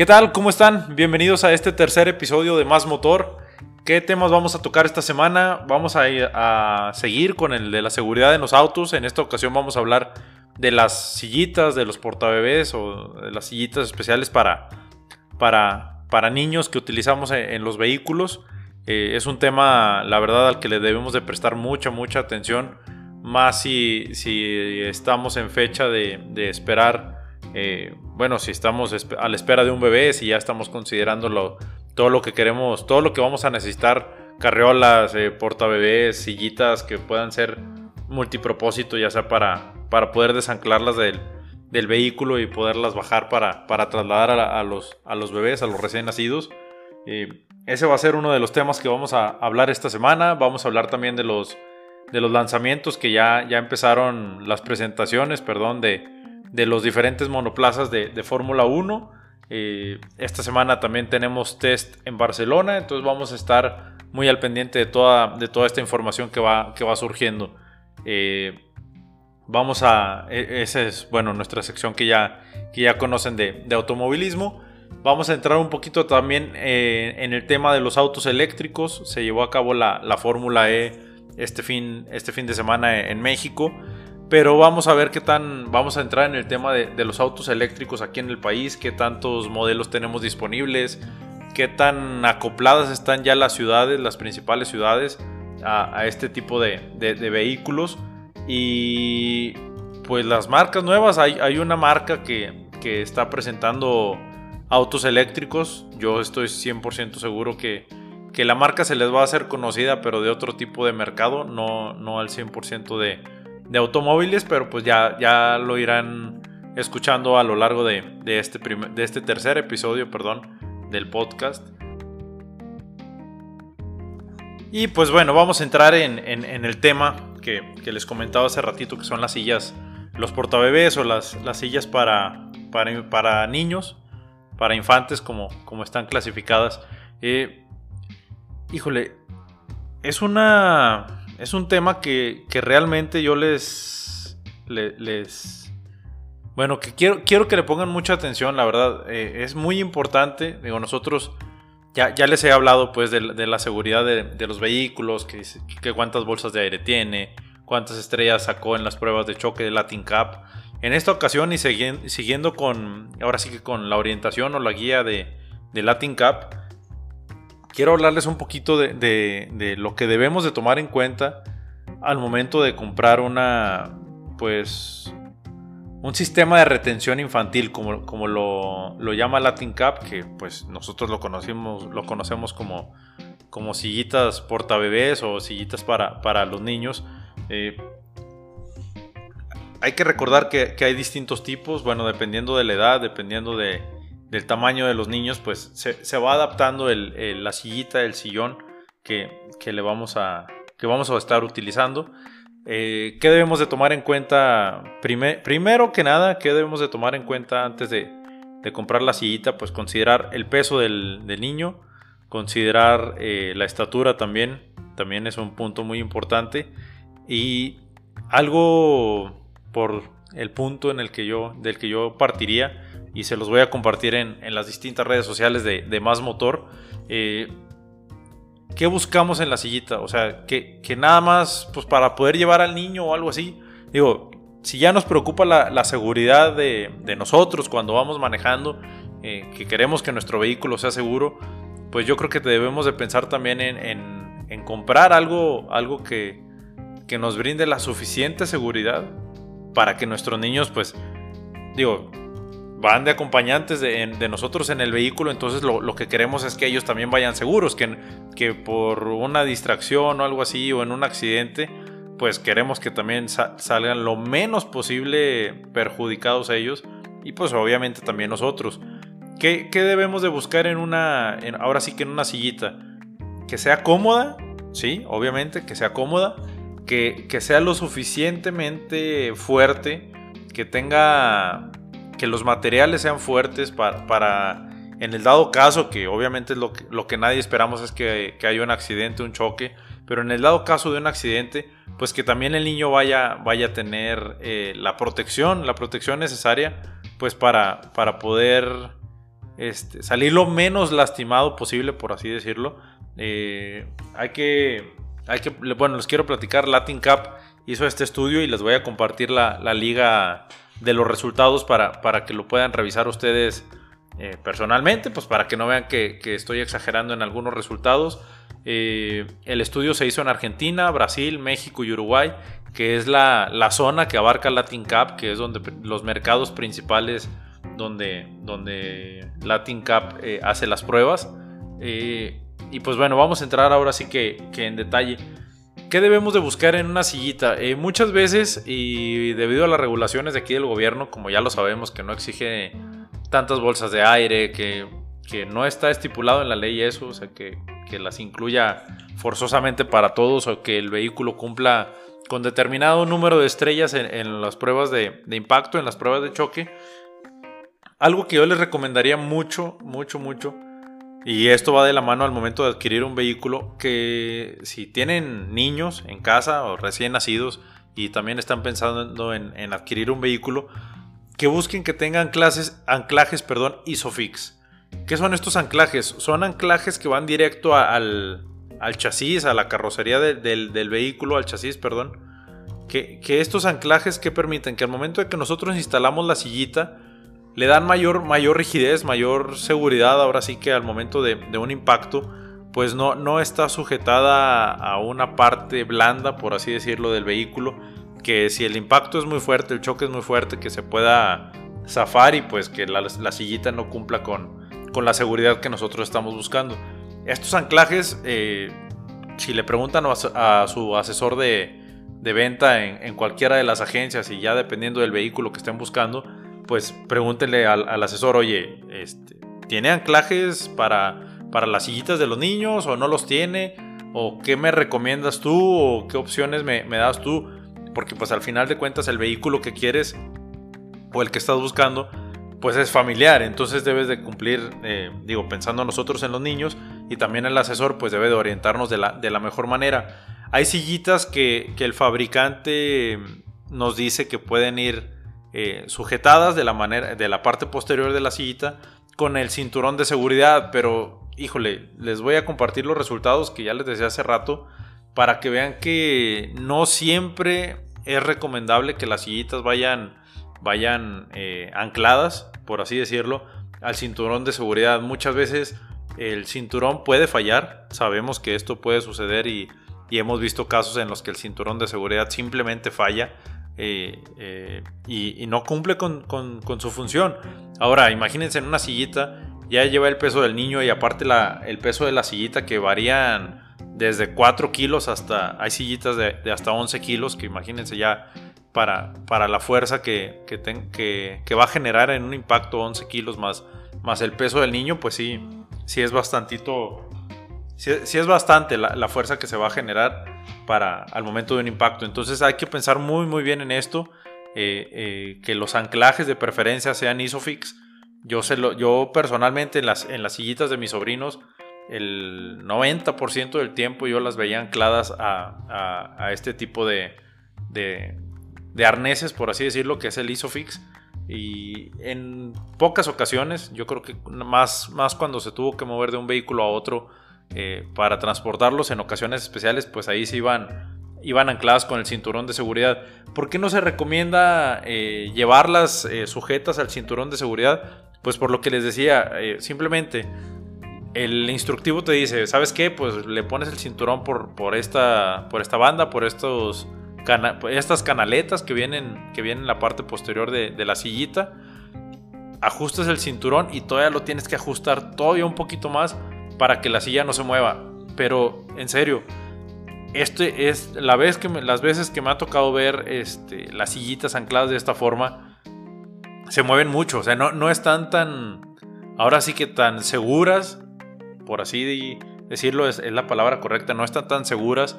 ¿Qué tal? ¿Cómo están? Bienvenidos a este tercer episodio de Más Motor. ¿Qué temas vamos a tocar esta semana? Vamos a, seguir con el de la seguridad en los autos. En esta ocasión vamos a hablar de las sillitas, de los portabebés o de las sillitas especiales para, para, niños que utilizamos en, los vehículos. Eh, es un tema, la verdad, al que le debemos de prestar mucha, mucha atención. Más si, si estamos en fecha de, de esperar eh, bueno, si estamos a la espera de un bebé, si ya estamos considerando todo lo que queremos, todo lo que vamos a necesitar, carriolas, eh, portabebés, sillitas que puedan ser multipropósito, ya sea para, para poder desanclarlas del, del vehículo y poderlas bajar para, para trasladar a, los, a los bebés, a los recién nacidos. Eh, ese va a ser uno de los temas que vamos a hablar esta semana. Vamos a hablar también de los, de los lanzamientos que ya, ya empezaron las presentaciones, perdón, de, de los diferentes monoplazas de, Fórmula 1. Eh, esta semana también tenemos test en Barcelona, entonces vamos a estar muy al pendiente de toda, de toda esta información que va, que va surgiendo. Eh, vamos a, e, esa es, bueno, nuestra sección que ya, que ya conocen de, automovilismo. Vamos a entrar un poquito también eh, en el tema de los autos eléctricos. Se llevó a cabo la, la Fórmula E este fin, este fin de semana en México. Pero vamos a ver qué tan, vamos a entrar en el tema de, los autos eléctricos aquí en el país, qué tantos modelos tenemos disponibles, qué tan acopladas están ya las ciudades, las principales ciudades, a, este tipo de, vehículos. Y pues las marcas nuevas, hay, una marca que, está presentando autos eléctricos. Yo estoy 100% seguro que, la marca se les va a hacer conocida, pero de otro tipo de mercado, no, no al 100% de de automóviles, pero pues ya, ya lo irán escuchando a lo largo de, este, de este tercer episodio perdón, del podcast. Y pues bueno, vamos a entrar en, el tema que, les comentaba hace ratito, que son las sillas, los portabebés o las, las sillas para, para, para, niños, para infantes, como, como están clasificadas. Eh, híjole, es una es un tema que, realmente yo les, Bueno, que quiero, quiero que le pongan mucha atención, la verdad. Eh, es muy importante. Digo, nosotros ya, ya les he hablado pues de, la seguridad de, los vehículos, que, que, cuántas bolsas de aire tiene, cuántas estrellas sacó en las pruebas de choque de Latin Cup. En esta ocasión y siguiendo con, ahora sí que con la orientación o la guía de, de Latin Cup, quiero hablarles un poquito de, lo que debemos de tomar en cuenta al momento de comprar una, pues, un sistema de retención infantil, como, lo, llama Latin Cup, que pues nosotros lo conocemos, lo conocemos como, como sillitas portabebés o sillitas para, para los niños. Eh, hay que recordar que, hay distintos tipos, bueno, dependiendo de la edad, dependiendo de, del tamaño de los niños, pues se, va adaptando la sillita, el sillón que, le vamos a, que vamos a estar utilizando. Eh, ¿Qué debemos de tomar en cuenta? primero que nada, ¿qué debemos de tomar en cuenta antes de, comprar la sillita? Pues considerar el peso del, niño, considerar eh, la estatura también, también es un punto muy importante. Y algo por el punto en el que yo, del que yo partiría, y se los voy a compartir en, las distintas redes sociales de, Más Motor. Eh, ¿Qué buscamos en la sillita? O sea, que, nada más pues para poder llevar al niño o algo así. Digo, si ya nos preocupa la, seguridad de, nosotros cuando vamos manejando, eh, que queremos que nuestro vehículo sea seguro, pues yo creo que debemos de pensar también en, comprar algo, algo que, que nos brinde la suficiente seguridad para que nuestros niños, pues, digo, van de acompañantes de, nosotros en el vehículo, entonces lo, que queremos es que ellos también vayan seguros, que, que por una distracción o algo así o en un accidente, pues queremos que también salgan lo menos posible perjudicados ellos y pues obviamente también nosotros. ¿Qué, debemos de buscar en una, ahora sí que en una sillita? Que sea cómoda, sí, obviamente, que sea cómoda, que, que sea lo suficientemente fuerte, que tenga que los materiales sean fuertes para, en el dado caso, que obviamente lo que, lo que nadie esperamos es que, haya un accidente, un choque, pero en el dado caso de un accidente, pues que también el niño vaya, vaya a tener eh, la protección, la protección necesaria, pues para, para poder este, salir lo menos lastimado posible, por así decirlo. Eh, hay que, hay que, bueno, les quiero platicar, Latin Cup hizo este estudio y les voy a compartir la, liga de los resultados para, para, que lo puedan revisar ustedes eh, personalmente, pues para que no vean que, estoy exagerando en algunos resultados. Eh, el estudio se hizo en Argentina, Brasil, México y Uruguay, que es la, zona que abarca Latin Cup, que es donde los mercados principales donde, donde Latin Cup eh, hace las pruebas. y pues bueno, vamos a entrar ahora sí que, que en detalle. ¿Qué debemos de buscar en una sillita? Eh, muchas veces, y debido a las regulaciones de aquí del gobierno, como ya lo sabemos, que no exige tantas bolsas de aire, que, no está estipulado en la ley eso, o sea, que, las incluya forzosamente para todos o que el vehículo cumpla con determinado número de estrellas en, las pruebas de, impacto, en las pruebas de choque. Algo que yo les recomendaría mucho, mucho, mucho, y esto va de la mano al momento de adquirir un vehículo que si tienen niños en casa o recién nacidos y también están pensando en, adquirir un vehículo, que busquen que tengan clases, anclajes perdón, ISOFIX. ¿Qué son estos anclajes? Son anclajes que van directo al, chasis, a la carrocería del, vehículo, al chasis, perdón. Que, que estos anclajes que permiten que al momento de que nosotros instalamos la sillita, le dan mayor, mayor rigidez, mayor seguridad, ahora sí que al momento de, un impacto, pues no, no está sujetada a una parte blanda, por así decirlo, del vehículo, que si el impacto es muy fuerte, el choque es muy fuerte, que se pueda zafar y pues que la, sillita no cumpla con, con, la seguridad que nosotros estamos buscando. Estos anclajes, eh, si le preguntan a, su asesor de, venta en, en, cualquiera de las agencias y ya dependiendo del vehículo que estén buscando, pues pregúntenle al, asesor, oye, este, ¿tiene anclajes para, para las sillitas de los niños o no los tiene? ¿O qué me recomiendas tú? ¿O qué opciones me, das tú? Porque pues al final de cuentas el vehículo que quieres o el que estás buscando pues es familiar, entonces debes de cumplir, eh, digo, pensando nosotros en los niños y también el asesor pues debe de orientarnos de la, de la mejor manera. Hay sillitas que, que el fabricante nos dice que pueden ir eh, sujetadas de la, manera, de la parte posterior de la sillita con el cinturón de seguridad, pero híjole, les voy a compartir los resultados que ya les decía hace rato para que vean que no siempre es recomendable que las sillitas vayan, vayan eh, ancladas, por así decirlo, al cinturón de seguridad. Muchas veces el cinturón puede fallar, sabemos que esto puede suceder y, y hemos visto casos en los que el cinturón de seguridad simplemente falla eh, eh, y, no cumple con, su función. Ahora, imagínense en una sillita, ya lleva el peso del niño y aparte el peso de la sillita que varían desde 4 kilos hasta, hay sillitas de, hasta 11 kilos, que imagínense ya para, la fuerza que, va a generar en un impacto 11 kilos más, más el peso del niño, pues sí, sí es bastantito si es bastante la, fuerza que se va a generar para al momento de un impacto. Entonces hay que pensar muy muy bien en esto. Eh, eh, que los anclajes de preferencia sean ISOFIX. Yo, lo, yo personalmente en las, en las sillitas de mis sobrinos, el 90% del tiempo yo las veía ancladas a, este tipo de, de, de, arneses, por así decirlo, que es el ISOFIX. Y en pocas ocasiones, yo creo que más, más cuando se tuvo que mover de un vehículo a otro, eh, para transportarlos en ocasiones especiales, pues ahí se iban, iban ancladas con el cinturón de seguridad. ¿Por qué no se recomienda eh, llevarlas eh, sujetas al cinturón de seguridad? Pues por lo que les decía, simplemente el instructivo te dice, ¿sabes qué? Pues le pones el cinturón por, por, esta, por esta banda, por estos estas canaletas que vienen, que vienen en la parte posterior de, de la sillita. Ajustas el cinturón y todavía lo tienes que ajustar todavía un poquito más para que la silla no se mueva. Pero en serio, este es la vez que las veces que me ha tocado ver este, las sillitas ancladas de esta forma, se mueven mucho. O sea, no, no están tan, ahora sí que tan seguras, por así decirlo, es, la palabra correcta, no están tan seguras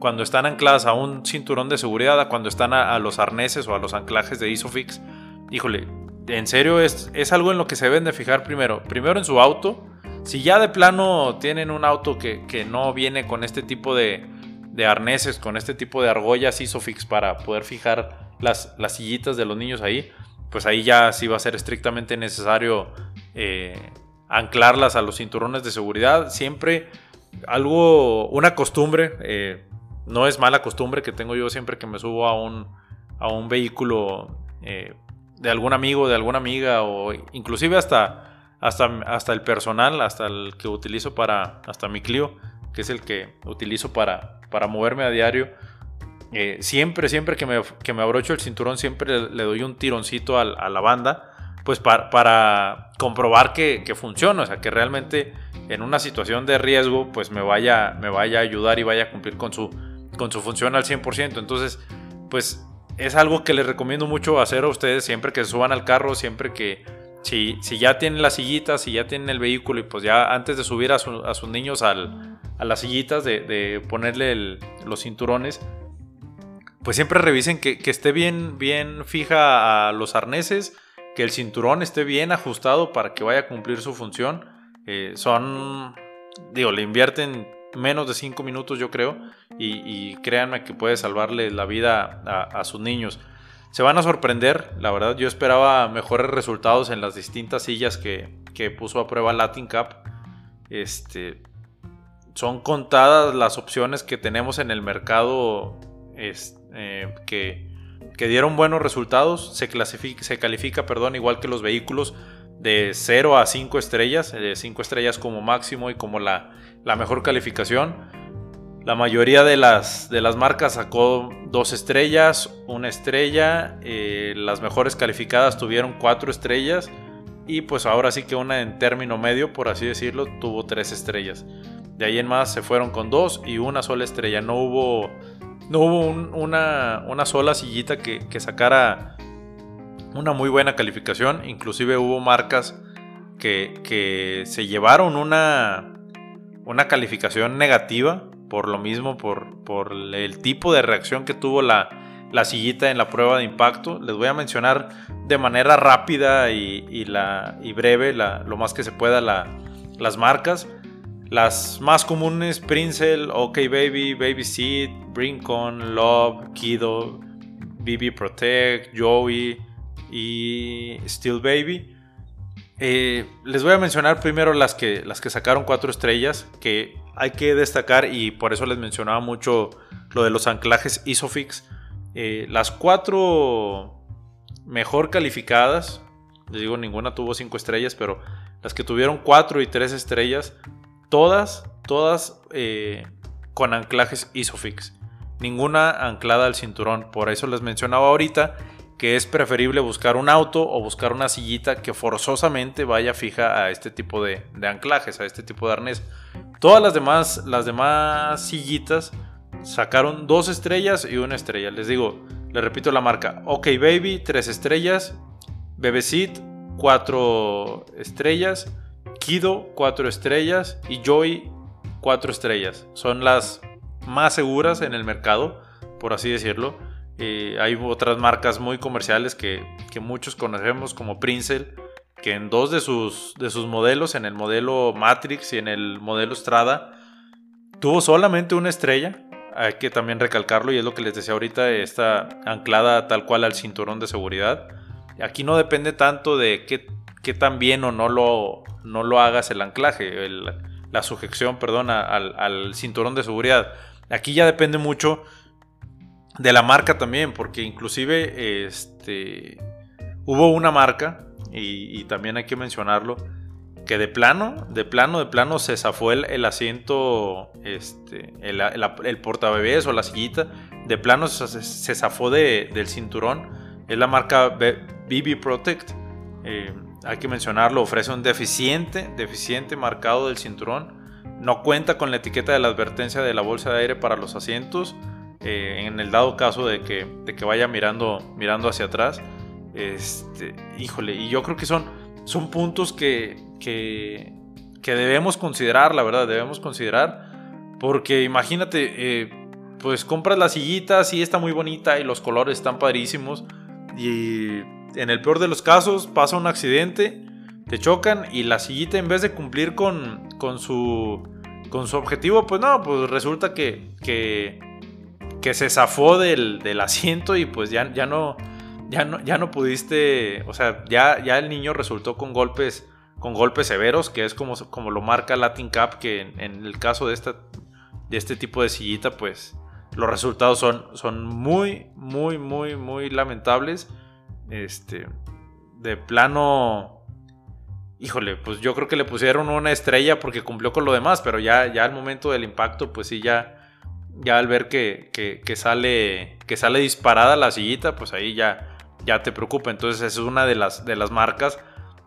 cuando están ancladas a un cinturón de seguridad, a cuando están a, los arneses o a los anclajes de Isofix. Híjole, en serio es, es algo en lo que se deben de fijar primero. Primero en su auto si ya de plano tienen un auto que, no viene con este tipo de, arneses, con este tipo de argollas ISOFIX para poder fijar las, las sillitas de los niños ahí, pues ahí ya sí va a ser estrictamente necesario eh, anclarlas a los cinturones de seguridad. Siempre algo, una costumbre, eh, no es mala costumbre que tengo yo siempre que me subo a un, a un vehículo eh, de algún amigo, de alguna amiga o inclusive hasta, hasta, hasta el personal, hasta el que utilizo para, hasta mi Clio, que es el que utilizo para, para moverme a diario. Eh, siempre, siempre que me, que me, abrocho el cinturón, siempre le, doy un tironcito a, la banda, pues para, para comprobar que, que, funciona, o sea, que realmente en una situación de riesgo, pues me vaya, me vaya a ayudar y vaya a cumplir con su, con su función al 100%. Entonces, pues es algo que les recomiendo mucho hacer a ustedes siempre que se suban al carro, siempre que si, ya tienen las sillitas, si ya tienen el vehículo y pues ya antes de subir a, sus niños a las sillitas, de, ponerle los cinturones, pues siempre revisen que, esté bien, bien fija a los arneses, que el cinturón esté bien ajustado para que vaya a cumplir su función. Eh, son, digo, le invierten menos de 5 minutos yo creo y, créanme que puede salvarle la vida a, sus niños. Se van a sorprender, la verdad yo esperaba mejores resultados en las distintas sillas que, que puso a prueba Latin Cup. Este, son contadas las opciones que tenemos en el mercado eh, que, dieron buenos resultados. Se, clasifica, califica perdón, igual que los vehículos de 0 a 5 estrellas, 5 estrellas como máximo y como la, mejor calificación. La mayoría de las, de las marcas sacó 2 estrellas, 1 estrella, eh, las mejores calificadas tuvieron 4 estrellas y pues ahora sí que una en término medio, por así decirlo, tuvo 3 estrellas. De ahí en más se fueron con 2 y una sola estrella. No hubo no hubo una, sola sillita que, sacara una muy buena calificación. Inclusive hubo marcas que, se llevaron una, una calificación negativa por lo mismo, por, por el tipo de reacción que tuvo la, sillita en la prueba de impacto. Les voy a mencionar de manera rápida y, la, y breve, lo más que se pueda, las marcas. Las más comunes, Princel, OK Baby, Baby Seed, Brincon, Love, Kido, BB Protect, Joey y Still Baby. Eh, les voy a mencionar primero las que, las que sacaron cuatro estrellas, que hay que destacar y por eso les mencionaba mucho lo de los anclajes Isofix. Eh, las cuatro mejor calificadas, les digo, ninguna tuvo cinco estrellas, pero las que tuvieron cuatro y tres estrellas Todas, todas eh, con anclajes Isofix. Ninguna anclada al cinturón. Por eso les mencionaba ahorita que es preferible buscar un auto o buscar una sillita que forzosamente vaya fija a este tipo de, anclajes, a este tipo de arnés. Todas las demás, las demás sillitas sacaron dos estrellas y una estrella. Les digo, les repito la marca. OK Baby, tres estrellas. Seat, cuatro estrellas. Kido 4 estrellas y Joy 4 estrellas. Son las más seguras en el mercado, por así decirlo. Eh, hay otras marcas muy comerciales que, muchos conocemos como Princel, que en dos de sus, de sus modelos, en el modelo Matrix y en el modelo Strada, tuvo solamente una estrella. Hay que también recalcarlo y es lo que les decía ahorita, está anclada tal cual al cinturón de seguridad. Aquí no depende tanto de qué, qué tan bien o no lo, no lo hagas el anclaje, la sujeción, perdón, al, cinturón de seguridad. Aquí ya depende mucho de la marca también, porque inclusive este, hubo una marca, y, también hay que mencionarlo, que de plano, de plano, de plano se zafó el, asiento, este, el, el, portabebés o la sillita, de plano se, zafó del cinturón. Es la marca BB Protect. Eh, hay que mencionarlo, ofrece un deficiente, deficiente marcado del cinturón. No cuenta con la etiqueta de la advertencia de la bolsa de aire para los asientos. Eh, en el dado caso de que, de que vaya mirando, mirando hacia atrás. Este, híjole, y yo creo que son, son puntos que, que, debemos considerar, la verdad, debemos considerar. Porque imagínate, eh, pues compras la sillita, sí está muy bonita y los colores están padrísimos. Y en el peor de los casos pasa un accidente, te chocan y la sillita en vez de cumplir con, con, su, con su objetivo, pues no, pues resulta que, que se zafó del, asiento y pues ya, ya, no, ya, no, ya no pudiste, o sea, ya, ya el niño resultó con golpes con golpes severos, que es como, como lo marca Latin Cup, que en, el caso de, esta, de este tipo de sillita, pues los resultados son, son muy, muy, muy, muy lamentables. Este, de plano, híjole, pues yo creo que le pusieron una estrella porque cumplió con lo demás, pero ya, ya al momento del impacto, pues sí, ya, ya al ver que, que, sale, que sale disparada la sillita, pues ahí ya, ya te preocupa. Entonces es una de las, de las marcas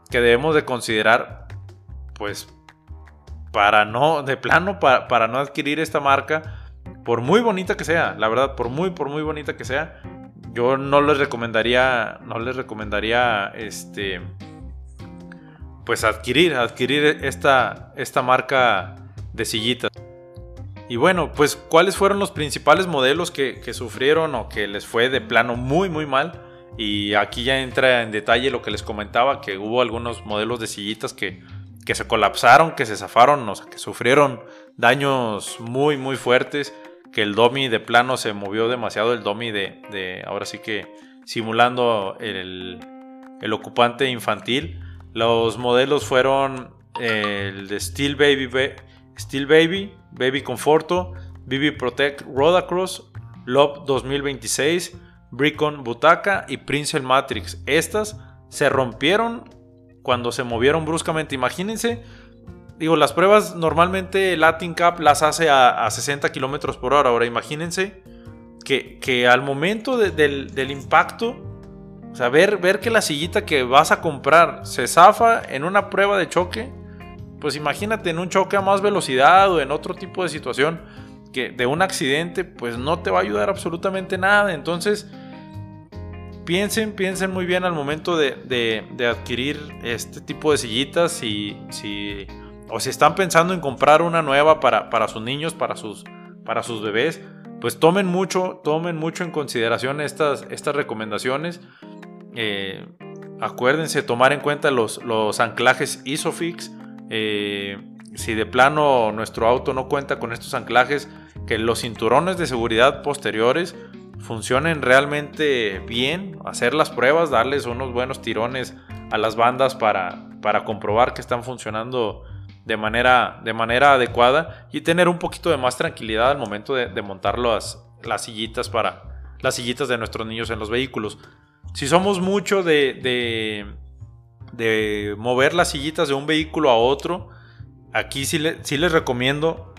que debemos de considerar, pues, para no, de plano, para, para no adquirir esta marca, por muy bonita que sea, la verdad, por muy, por muy bonita que sea, yo no les recomendaría, no les recomendaría, este, pues adquirir, adquirir esta, esta marca de sillitas. Y bueno, pues cuáles fueron los principales modelos que, sufrieron o que les fue de plano muy muy mal. Y aquí ya entra en detalle lo que les comentaba, que hubo algunos modelos de sillitas que, que se colapsaron, que se zafaron, o sea, que sufrieron daños muy muy fuertes, que el domi de plano se movió demasiado, el domi de, de ahora sí que simulando el, el ocupante infantil. Los modelos fueron el de Steel Baby, Steel Baby, Baby Conforto, BB Protect Rodacross, Love 2026, Bricon Butaca y Prince Matrix. Estas se rompieron cuando se movieron bruscamente. Imagínense, digo, las pruebas normalmente Latin Cup las hace a, 60 kilómetros por hora. Ahora imagínense que, que al momento del, del, impacto, o sea, ver, ver que la sillita que vas a comprar se zafa en una prueba de choque pues imagínate en un choque a más velocidad o en otro tipo de situación que de un accidente, pues no te va a ayudar absolutamente nada. Entonces, piensen, piensen muy bien al momento de, adquirir este tipo de sillitas. Si, si, o si están pensando en comprar una nueva para, para sus niños, para sus, para sus bebés, pues tomen mucho, tomen mucho en consideración estas, estas recomendaciones. Eh, acuérdense tomar en cuenta los, los anclajes ISOFIX eh, si de plano nuestro auto no cuenta con estos anclajes, que los cinturones de seguridad posteriores funcionen realmente bien, hacer las pruebas, darles unos buenos tirones a las bandas para, para comprobar que están funcionando de manera, de manera adecuada y tener un poquito de más tranquilidad al momento de, montar las, las sillitas para las sillitas de nuestros niños en los vehículos. Si somos mucho de de mover las sillitas de un vehículo a otro, aquí sí, les recomiendo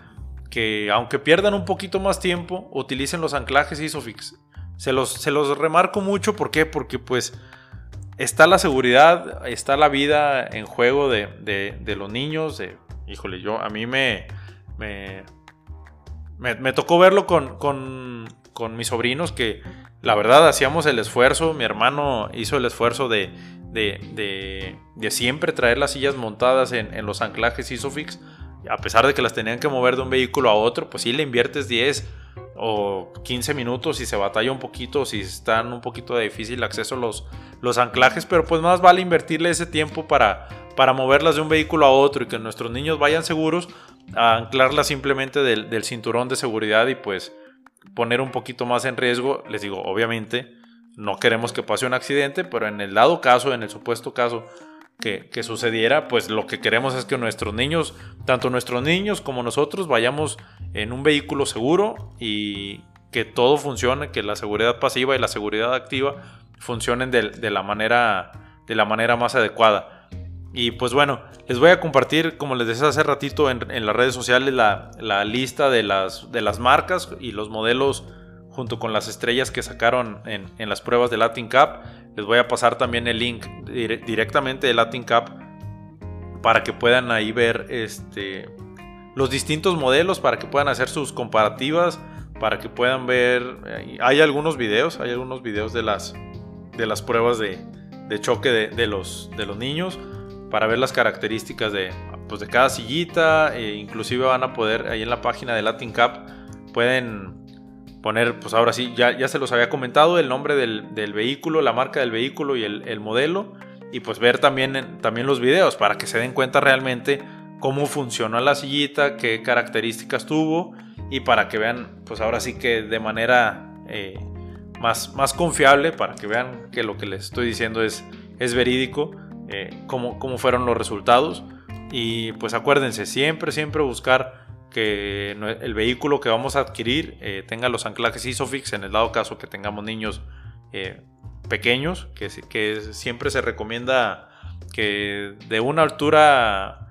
que aunque pierdan un poquito más tiempo, utilicen los anclajes ISOFIX. Se los, se los remarco mucho, ¿por qué? Porque pues está la seguridad, está la vida en juego de, los niños. híjole, yo a mí me, me, me, tocó verlo con, con, con mis sobrinos que la verdad hacíamos el esfuerzo, mi hermano hizo el esfuerzo de, de, siempre traer las sillas montadas en, los anclajes ISOFIX, a pesar de que las tenían que mover de un vehículo a otro, pues sí le inviertes 10 o 15 minutos y se batalla un poquito, si están un poquito de difícil acceso los, los anclajes, pero pues más vale invertirle ese tiempo para, para moverlas de un vehículo a otro y que nuestros niños vayan seguros, a anclarlas simplemente del, del cinturón de seguridad y pues poner un poquito más en riesgo, les digo, obviamente, no queremos que pase un accidente, pero en el dado caso, en el supuesto caso que, sucediera, pues lo que queremos es que nuestros niños, tanto nuestros niños como nosotros, vayamos en un vehículo seguro y que todo funcione, que la seguridad pasiva y la seguridad activa funcionen de, la, manera, de la manera más adecuada. Y pues bueno, les voy a compartir, como les decía hace ratito en, las redes sociales, la, la, lista de las, de las marcas y los modelos junto con las estrellas que sacaron en, las pruebas de Latin Cup. Les voy a pasar también el link directamente de Latin Cup para que puedan ahí ver este, los distintos modelos, para que puedan hacer sus comparativas, para que puedan ver... Hay algunos videos, hay algunos videos de las, de las pruebas de, choque de, los, de los niños para ver las características de, pues de cada sillita. E inclusive van a poder, ahí en la página de Latin Cup, pueden poner, pues ahora sí, ya, ya se los había comentado, el nombre del, vehículo, la marca del vehículo y el, modelo. Y pues ver también, también los videos para que se den cuenta realmente cómo funcionó la sillita, qué características tuvo y para que vean, pues ahora sí que de manera eh, más, más confiable, para que vean que lo que les estoy diciendo es, es verídico, eh, cómo, cómo fueron los resultados. Y pues acuérdense, siempre, siempre buscar que el vehículo que vamos a adquirir eh, tenga los anclajes ISOFIX en el dado caso que tengamos niños eh, pequeños, que, siempre se recomienda que de una altura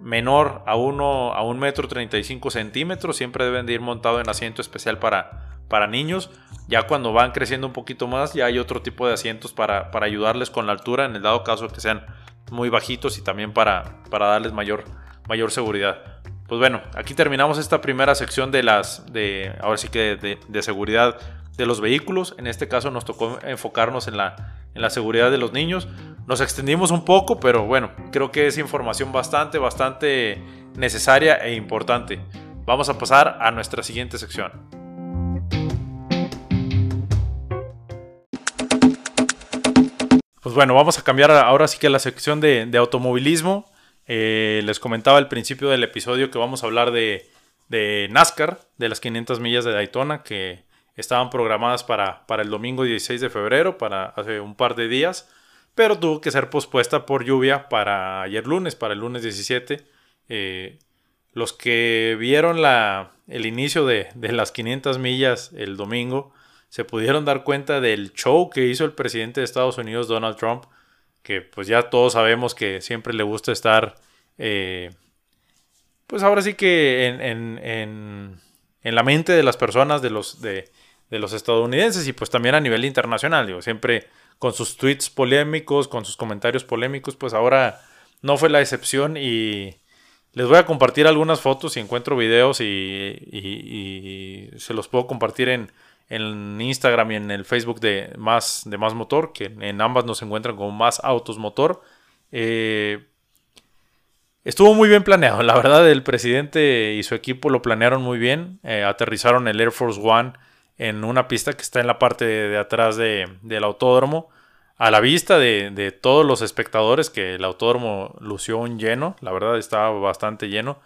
menor a, uno, a un metro 35 centímetros siempre deben de ir montado en asiento especial para, para niños. Ya cuando van creciendo un poquito más ya hay otro tipo de asientos para, para ayudarles con la altura en el dado caso que sean muy bajitos y también para, para darles mayor, mayor seguridad. Pues bueno, aquí terminamos esta primera sección de las, de, ahora sí que de, seguridad de los vehículos. En este caso nos tocó enfocarnos en la, en la seguridad de los niños. Nos extendimos un poco, pero bueno, creo que es información bastante, bastante necesaria e importante. Vamos a pasar a nuestra siguiente sección. Pues bueno, vamos a cambiar ahora sí que la sección de, de automovilismo. Eh, les comentaba al principio del episodio que vamos a hablar de, NASCAR, de las 500 millas de Daytona, que estaban programadas para, el domingo 16 de febrero, para hace un par de días, pero tuvo que ser pospuesta por lluvia para ayer lunes, para el lunes 17. Eh, los que vieron el inicio de, de, las 500 millas el domingo se pudieron dar cuenta del show que hizo el presidente de Estados Unidos, Donald Trump, que pues ya todos sabemos que siempre le gusta estar, eh, pues ahora sí que en, la mente de las personas, de los, de, los estadounidenses y pues también a nivel internacional, digo, siempre con sus tweets polémicos, con sus comentarios polémicos, pues ahora no fue la excepción y les voy a compartir algunas fotos y encuentro videos y se los puedo compartir en en Instagram y en el Facebook de Más, de más Motor, que en ambas nos encuentran como Más Autos Motor. Eh, estuvo muy bien planeado, la verdad el presidente y su equipo lo planearon muy bien, eh, aterrizaron el Air Force One en una pista que está en la parte de, atrás del autódromo, a la vista de, de, todos los espectadores, que el autódromo lució un lleno, la verdad estaba bastante lleno.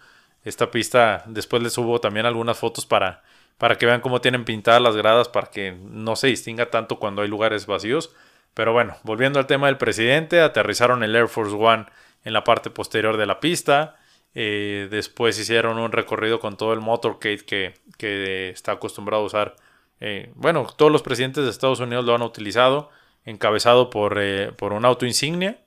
Esta pista, después les subo también algunas fotos para para que vean cómo tienen pintadas las gradas para que no se distinga tanto cuando hay lugares vacíos. Pero bueno, volviendo al tema del presidente, aterrizaron el Air Force One en la parte posterior de la pista. Eh, después hicieron un recorrido con todo el motorcade que, que está acostumbrado a usar. Eh, bueno, todos los presidentes de Estados Unidos lo han utilizado, encabezado por, eh, por un auto insignia.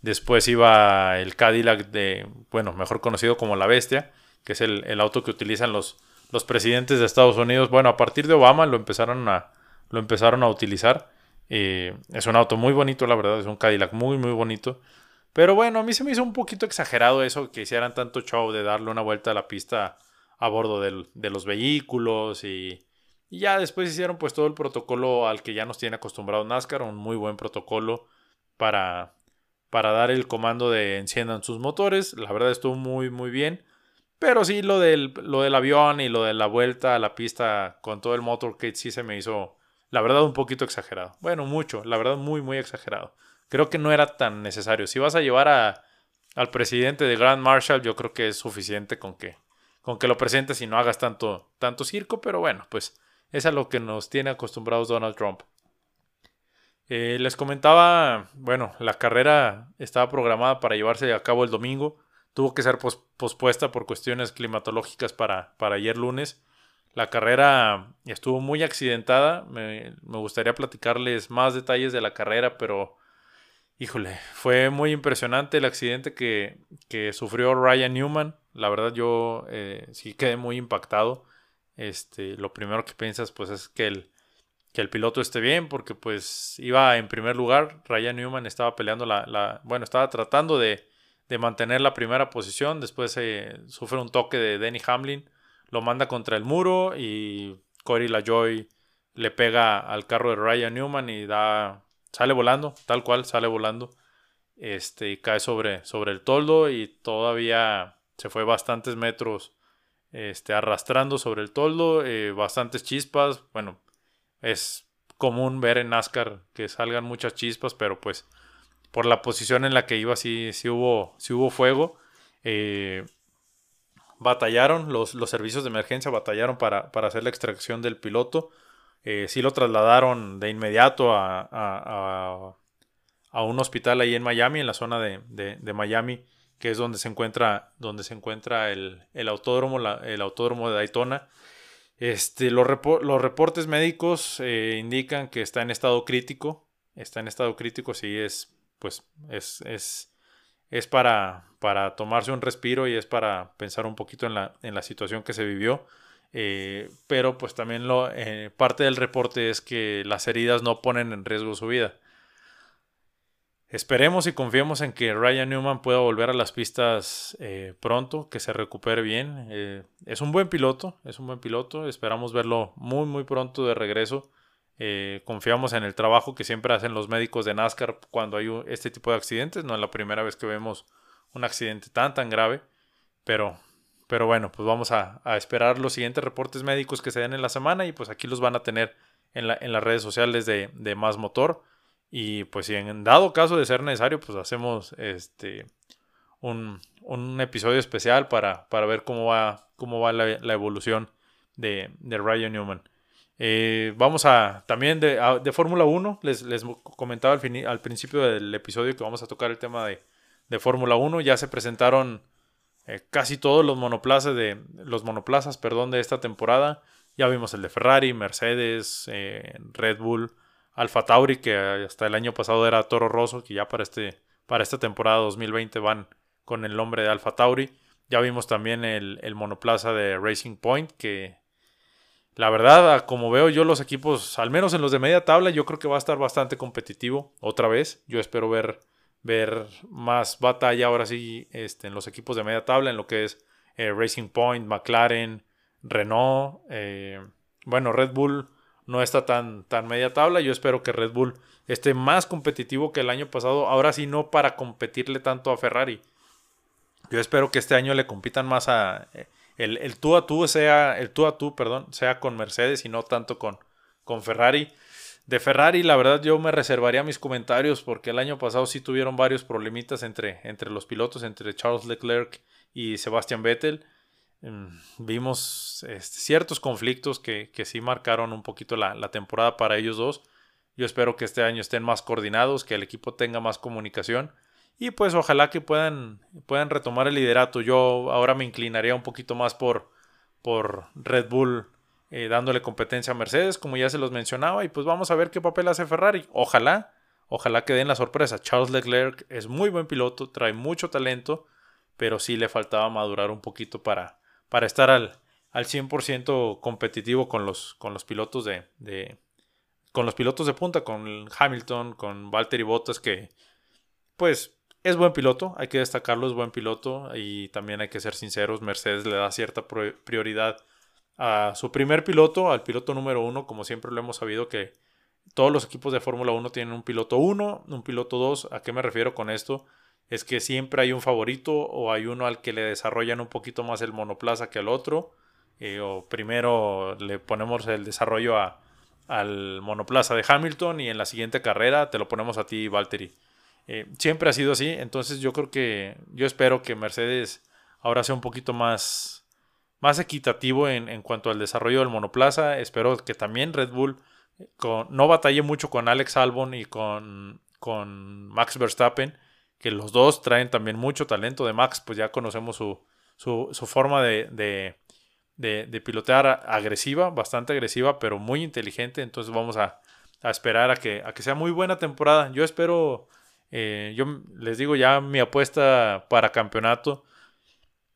Después iba el Cadillac de, bueno, mejor conocido como la Bestia, que es el, el auto que utilizan los, los presidentes de Estados Unidos, bueno, a partir de Obama lo empezaron a, lo empezaron a utilizar. es un auto muy bonito, la verdad, es un Cadillac muy, muy bonito. Pero bueno, a mí se me hizo un poquito exagerado eso, que hicieran tanto show de darle una vuelta a la pista a bordo de los vehículos y, y, ya después hicieron pues todo el protocolo al que ya nos tiene acostumbrado NASCAR, un muy buen protocolo para, para dar el comando de enciendan sus motores. La verdad estuvo muy, muy bien. Pero sí, lo del, lo del avión y lo de la vuelta a la pista con todo el motorcade sí se me hizo, la verdad, un poquito exagerado. Bueno, mucho, la verdad, muy, muy exagerado. Creo que no era tan necesario. Si vas a llevar a, al presidente de Grand Marshal, yo creo que es suficiente con que, con que lo presentes y no hagas tanto, tanto circo, pero bueno, pues es a lo que nos tiene acostumbrados Donald Trump. Eh, les comentaba, bueno, la carrera estaba programada para llevarse a cabo el domingo tuvo que ser pospuesta por cuestiones climatológicas para, para ayer lunes. La carrera estuvo muy accidentada. Me, gustaría platicarles más detalles de la carrera, pero híjole, fue muy impresionante el accidente que, sufrió Ryan Newman. La verdad yo eh, sí quedé muy impactado. Este, lo primero que piensas pues es que el, que el piloto esté bien porque pues iba en primer lugar. Ryan Newman estaba peleando la bueno, estaba tratando de, de mantener la primera posición. Después sufre un toque de Denny Hamlin, lo manda contra el muro y Corey LaJoy le pega al carro de Ryan Newman y da sale volando, tal cual sale volando. Este y cae sobre, sobre el toldo y todavía se fue bastantes metros este, arrastrando sobre el toldo, eh, bastantes chispas. Bueno, es común ver en NASCAR que salgan muchas chispas, pero pues por la posición en la que iba, sí, sí, hubo, sí hubo fuego. Eh, batallaron, los, servicios de emergencia batallaron para, hacer la extracción del piloto. Eh, sí lo trasladaron de inmediato a, un hospital ahí en Miami, en la zona de, Miami, que es donde se encuentra, donde se encuentra el, autódromo, el autódromo de Daytona. Este, los, los reportes médicos eh, indican que está en estado crítico. Está en estado crítico, sí es, pues, es, es, es para, para tomarse un respiro y es para pensar un poquito en la, en la situación que se vivió. Eh, pero pues también lo, eh, parte del reporte es que las heridas no ponen en riesgo su vida. Esperemos y confiemos en que Ryan Newman pueda volver a las pistas eh, pronto, que se recupere bien. Es un buen piloto, es un buen piloto. Esperamos verlo muy, muy pronto de regreso. Eh, confiamos en el trabajo que siempre hacen los médicos de NASCAR cuando hay este tipo de accidentes. No es la primera vez que vemos un accidente tan, tan grave. Pero, pero bueno, pues vamos a, esperar los siguientes reportes médicos que se den en la semana y pues aquí los van a tener en, en las redes sociales de, de Más Motor. Y pues si en dado caso de ser necesario, pues hacemos este un, episodio especial para, para, ver cómo va, cómo va la, evolución de, Ryan Newman. Eh, vamos a también de, de Fórmula 1. Les, les, comentaba al, al, principio del episodio que vamos a tocar el tema de, de Fórmula 1. Ya se presentaron eh, casi todos los monoplazas de los monoplazas, perdón, de esta temporada. Ya vimos el de Ferrari, Mercedes, eh, Red Bull, Alfa Tauri, que hasta el año pasado era Toro Rosso, que ya para, este, para esta temporada 2020 van con el nombre de Alfa Tauri. Ya vimos también el, monoplaza de Racing Point, que la verdad, como veo yo los equipos, al menos en los de media tabla, yo creo que va a estar bastante competitivo otra vez. Yo espero ver, ver más batalla ahora sí este, en los equipos de media tabla, en lo que es eh, Racing Point, McLaren, Renault, eh, bueno, Red Bull no está tan, tan media tabla. Yo espero que Red Bull esté más competitivo que el año pasado. Ahora sí, no para competirle tanto a Ferrari. Yo espero que este año le compitan más a. El, el tú a tú sea. El tú a tú, perdón, sea con Mercedes y no tanto con, con Ferrari. De Ferrari, la verdad, yo me reservaría mis comentarios porque el año pasado sí tuvieron varios problemitas entre, entre los pilotos, entre Charles Leclerc y Sebastian Vettel. Em, vimos este, ciertos conflictos que, que, sí marcaron un poquito la, la, temporada para ellos dos. Yo espero que este año estén más coordinados, que el equipo tenga más comunicación y pues ojalá que puedan, puedan retomar el liderato. Yo ahora me inclinaría un poquito más por, por Red Bull eh, dándole competencia a Mercedes, como ya se los mencionaba, y pues vamos a ver qué papel hace Ferrari. Ojalá, ojalá que den la sorpresa. Charles Leclerc es muy buen piloto, trae mucho talento, pero sí le faltaba madurar un poquito para, para estar al, al 100% competitivo con los, con los pilotos de, de, con los pilotos de punta, con Hamilton, con Valtteri Bottas, que pues es buen piloto, hay que destacarlo, es buen piloto y también hay que ser sinceros, Mercedes le da cierta prioridad a su primer piloto, al piloto número uno, como siempre lo hemos sabido que todos los equipos de Fórmula 1 tienen un piloto 1, un piloto 2, ¿a qué me refiero con esto? es que siempre hay un favorito o hay uno al que le desarrollan un poquito más el monoplaza que al otro. Eh, o primero le ponemos el desarrollo a, al monoplaza de Hamilton y en la siguiente carrera te lo ponemos a ti, Valtteri. Eh, siempre ha sido así, entonces yo creo que yo espero que Mercedes ahora sea un poquito más, más equitativo en, en cuanto al desarrollo del monoplaza. Espero que también Red Bull eh, no batalle mucho con Alex Albon y con, con Max Verstappen que los dos traen también mucho talento. De Max, pues ya conocemos su, su, forma de, de, de, pilotear agresiva, bastante agresiva, pero muy inteligente. Entonces vamos a, a esperar a que, a que sea muy buena temporada. Yo espero, eh, yo les digo ya mi apuesta para campeonato.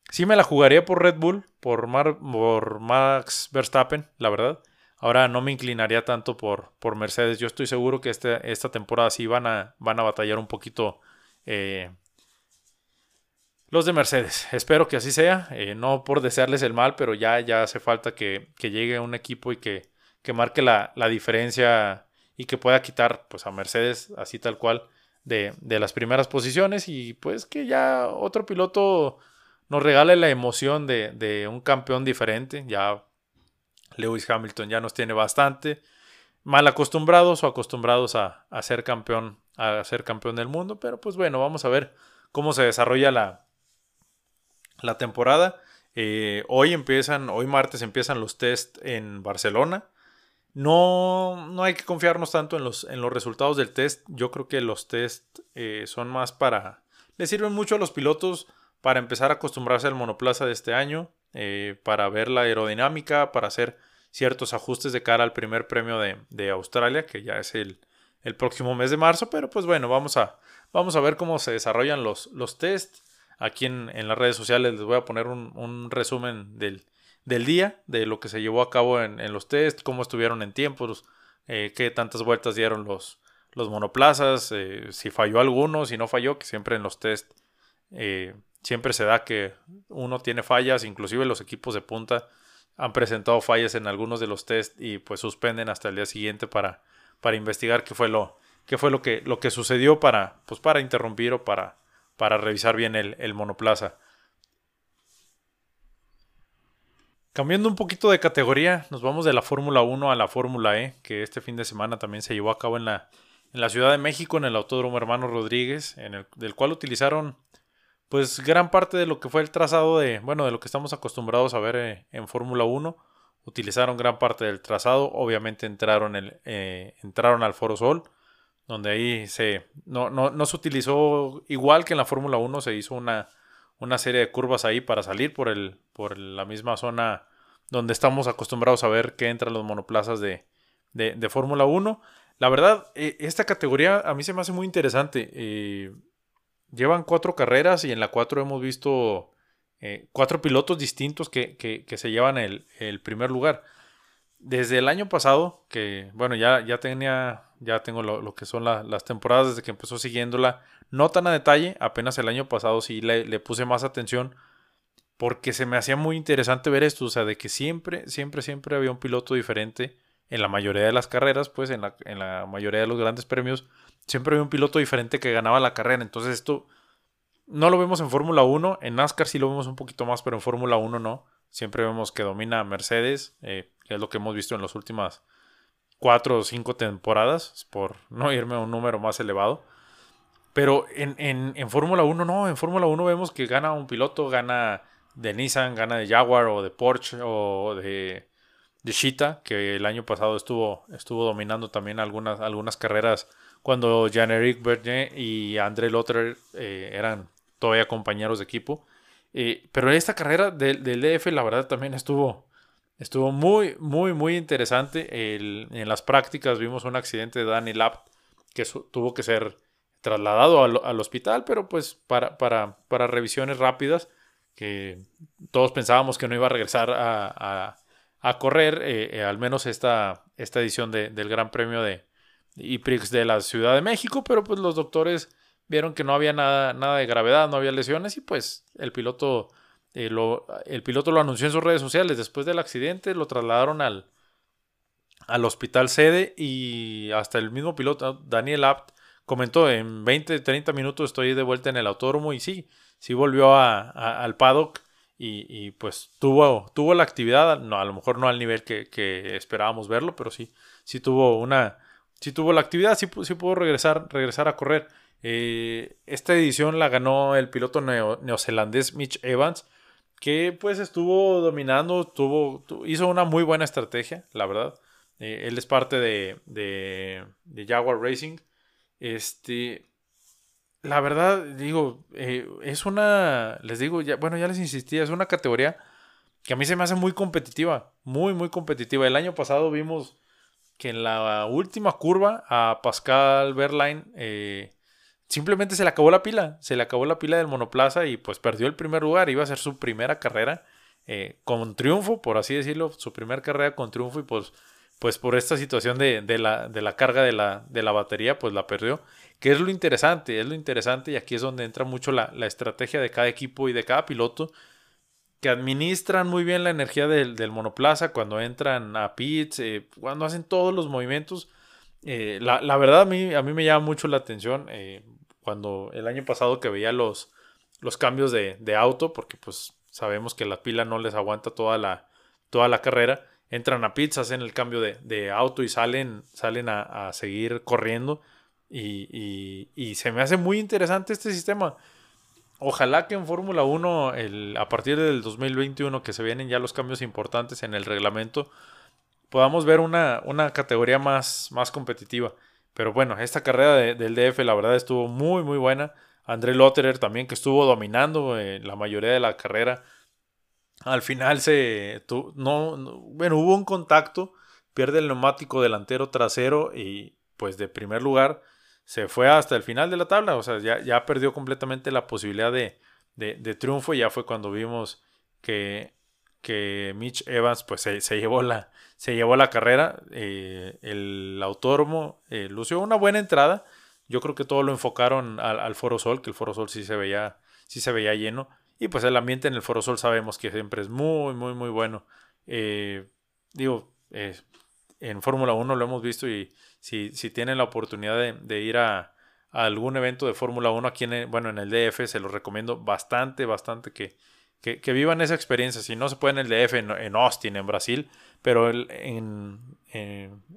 Sí me la jugaría por Red Bull, por, por Max Verstappen, la verdad. Ahora no me inclinaría tanto por, por Mercedes. Yo estoy seguro que este, esta temporada sí van a, van a batallar un poquito eh, los de Mercedes. Espero que así sea. Eh, no por desearles el mal, pero ya, ya hace falta que, llegue un equipo y que, que marque la, diferencia y que pueda quitar pues, a Mercedes así tal cual de, las primeras posiciones y pues que ya otro piloto nos regale la emoción de, un campeón diferente. Ya Lewis Hamilton ya nos tiene bastante mal acostumbrados o acostumbrados a, a ser campeón a ser campeón del mundo. Pero pues bueno, vamos a ver cómo se desarrolla la, la temporada. Eh, hoy empiezan, hoy martes empiezan los test en Barcelona. No, no hay que confiarnos tanto en los, en los resultados del test. Yo creo que los test eh, son más para... Le sirven mucho a los pilotos para empezar a acostumbrarse al monoplaza de este año, eh, para ver la aerodinámica, para hacer ciertos ajustes de cara al primer premio de, Australia, que ya es el, el, próximo mes de marzo. Pero pues bueno, vamos a, vamos a ver cómo se desarrollan los, los tests. Aquí en, en las redes sociales les voy a poner un, un resumen del, del día, de lo que se llevó a cabo en, los test, cómo estuvieron en tiempos, eh, qué tantas vueltas dieron los, monoplazas, eh, si falló alguno, si no falló, que siempre en los test eh, siempre se da que uno tiene fallas, inclusive los equipos de punta han presentado fallas en algunos de los test y pues suspenden hasta el día siguiente para, para investigar qué fue lo, qué fue lo que, lo que sucedió para, pues para interrumpir o para, para revisar bien el monoplaza. Cambiando un poquito de categoría, nos vamos de la Fórmula 1 a la Fórmula E, que este fin de semana también se llevó a cabo en la, en la Ciudad de México, en el Autódromo Hermano Rodríguez, en el, del cual utilizaron pues gran parte de lo que fue el trazado de, bueno, de lo que estamos acostumbrados a ver eh, en Fórmula 1. Utilizaron gran parte del trazado, obviamente entraron, el, eh, entraron al Foro Sol, donde ahí se, no, no, no se utilizó igual que en la Fórmula 1, se hizo una, una serie de curvas ahí para salir por, el, por la misma zona donde estamos acostumbrados a ver que entran los monoplazas de, de, Fórmula 1. La verdad, e, esta categoría a mí se me hace muy interesante. Eh, llevan cuatro carreras y en la cuatro hemos visto eh, cuatro pilotos distintos que, que, se llevan el, el, primer lugar. Desde el año pasado, que bueno, ya, ya tenía, ya tengo lo, que son las temporadas desde que empezó siguiéndola, no tan a detalle, apenas el año pasado sí le, le puse más atención porque se me hacía muy interesante ver esto, o sea, de que siempre, siempre, siempre había un piloto diferente en la mayoría de las carreras, pues en la, en la mayoría de los grandes premios, siempre había un piloto diferente que ganaba la carrera. Entonces esto no lo vemos en Fórmula 1, en NASCAR sí lo vemos un poquito más, pero en Fórmula 1 no. Siempre vemos que domina Mercedes, eh, que es lo que hemos visto en las últimas cuatro o cinco temporadas, por no irme a un número más elevado. Pero en, en, en Fórmula 1 no, en Fórmula 1 vemos que gana un piloto, gana de Nissan, gana de Jaguar o de Porsche o de, de Shita, que el año pasado estuvo, estuvo dominando también algunas, algunas carreras cuando Jean-Éric Bernier y André Lotter eh, eran todavía compañeros de equipo. Eh, pero esta carrera del, del, DF, la verdad, también estuvo, estuvo muy, muy, muy interesante. en las prácticas vimos un accidente de Danny Lapp que tuvo que ser trasladado al, al, hospital, pero pues para, para, para revisiones rápidas que todos pensábamos que no iba a regresar a, correr, eh, eh, al menos esta, esta edición del Gran Premio de IPRIX de la Ciudad de México, pero pues los doctores vieron que no había nada, nada de gravedad, no había lesiones y pues el piloto, eh, lo, el piloto lo anunció en sus redes sociales. Después del accidente lo trasladaron al, al hospital sede y hasta el mismo piloto, Daniel Apt, comentó en 20, 30 minutos estoy de vuelta en el autódromo y sí, sí volvió a, al paddock y, pues tuvo, tuvo la actividad, no, a lo mejor no al nivel que, esperábamos verlo, pero sí, sí tuvo una, sí tuvo la actividad, sí, sí pudo regresar, regresar a correr. Eh, esta edición la ganó el piloto neozelandés Mitch Evans, que pues estuvo dominando, tuvo, hizo una muy buena estrategia, la verdad. Eh, él es parte de, de Jaguar Racing. Este, la verdad, digo, eh, es una, les digo, ya, bueno, ya les insistí, es una categoría que a mí se me hace muy competitiva, muy, muy competitiva. El año pasado vimos que en la última curva a Pascal Verlaine eh, simplemente se le acabó la pila, se le acabó la pila del monoplaza y pues perdió el primer lugar, iba a ser su primera carrera eh, con triunfo, por así decirlo, su primera carrera con triunfo y pues, pues por esta situación de, de, la, de la carga de la, de la batería, pues la perdió que es lo interesante, es lo interesante y aquí es donde entra mucho la, estrategia de cada equipo y de cada piloto que administran muy bien la energía del, monoplaza cuando entran a pits, eh, cuando hacen todos los movimientos. Eh, la, verdad a mí, a mí me llama mucho la atención eh, cuando el año pasado que veía los, los cambios de, auto, porque pues sabemos que la pila no les aguanta toda la, toda la carrera, entran a pits, hacen el cambio de, auto y salen, salen a, a seguir corriendo. Y, se me hace muy interesante este sistema. Ojalá que en Fórmula 1, a partir del 2021, que se vienen ya los cambios importantes en el reglamento, podamos ver una, una categoría más, más competitiva. Pero bueno, esta carrera del DF la verdad estuvo muy muy buena. André Lotterer también que estuvo dominando eh, la mayoría de la carrera. Al final se no, bueno, hubo un contacto, pierde el neumático delantero trasero y pues de primer lugar se fue hasta el final de la tabla, o sea, ya, ya perdió completamente la posibilidad de, de, triunfo. Y ya fue cuando vimos que, que Mitch Evans pues se, llevó, la, se llevó la carrera, eh, el autódromo eh, lució una buena entrada, yo creo que todo lo enfocaron al, Foro Sol, que el Foro Sol sí se veía, sí se veía lleno. Y pues el ambiente en el Foro Sol sabemos que siempre es muy, muy, muy bueno. Eh, digo, eh, en Fórmula 1 lo hemos visto y si, si tienen la oportunidad de, ir a, algún evento de Fórmula 1 aquí en, bueno, en el DF, se los recomiendo bastante, bastante que, que, vivan esa experiencia. Si no se puede en el DF, en, Austin, en Brasil, pero en,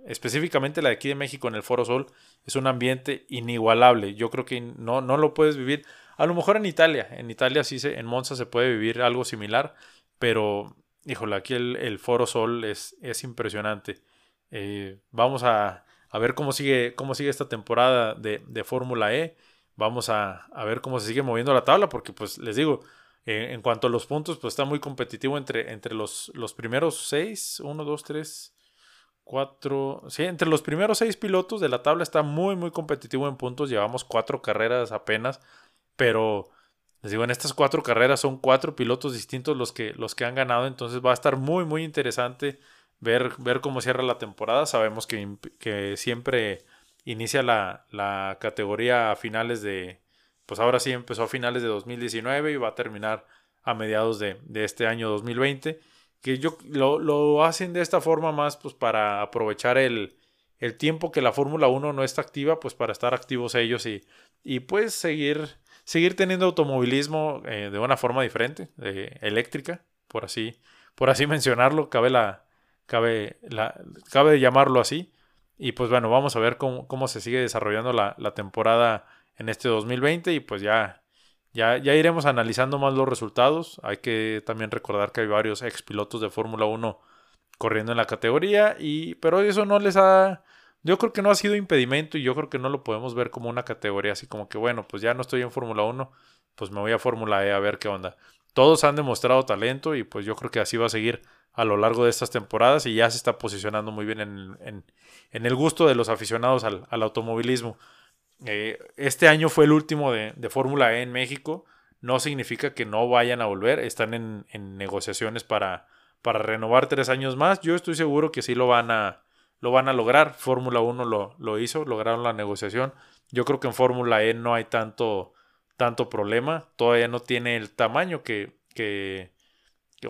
específicamente la de aquí de México, en el Foro Sol, es un ambiente inigualable. Yo creo que no, no lo puedes vivir. A lo mejor en Italia, en Italia sí, se, en Monza se puede vivir algo similar, pero, híjole, aquí el, Foro Sol es, es impresionante. Eh, vamos a, a, ver cómo sigue, cómo sigue esta temporada de, de Fórmula E. Vamos a, a ver cómo se sigue moviendo la tabla, porque pues les digo, eh, en cuanto a los puntos, pues está muy competitivo entre, entre los, los primeros seis, uno, dos, tres, cuatro, sí, entre los primeros seis pilotos de la tabla está muy, muy competitivo en puntos. Llevamos cuatro carreras apenas, pero les digo, en estas cuatro carreras son cuatro pilotos distintos los que, los que han ganado, entonces va a estar muy, muy interesante ver, ver cómo cierra la temporada. Sabemos que, que siempre inicia la, la categoría a finales de, pues ahora sí empezó a finales de 2019 y va a terminar a mediados de, este año 2020. Que yo lo, hacen de esta forma más pues para aprovechar el, tiempo que la Fórmula 1 no está activa, pues para estar activos ellos y, y pues seguir, seguir teniendo automovilismo eh, de una forma diferente, eléctrica, por así, por así mencionarlo, cabe la, cabe la, cabe llamarlo así. Y pues bueno, vamos a ver cómo, cómo se sigue desarrollando la, la temporada en este 2020 y pues ya, ya, ya iremos analizando más los resultados. Hay que también recordar que hay varios ex pilotos de Fórmula 1 corriendo en la categoría y pero eso no les ha yo creo que no ha sido impedimento y yo creo que no lo podemos ver como una categoría así como que bueno, pues ya no estoy en Fórmula 1, pues me voy a Fórmula E a ver qué onda. Todos han demostrado talento y pues yo creo que así va a seguir a lo largo de estas temporadas y ya se está posicionando muy bien en, en, el gusto de los aficionados al, al automovilismo. Eh, este año fue el último de, Fórmula E en México. No significa que no vayan a volver. Están en, negociaciones para, para, renovar tres años más. Yo estoy seguro que sí lo van a, lo van a lograr. Fórmula 1 lo, lo, hizo, lograron la negociación. Yo creo que en Fórmula E no hay tanto, tanto problema. Todavía no tiene el tamaño que, que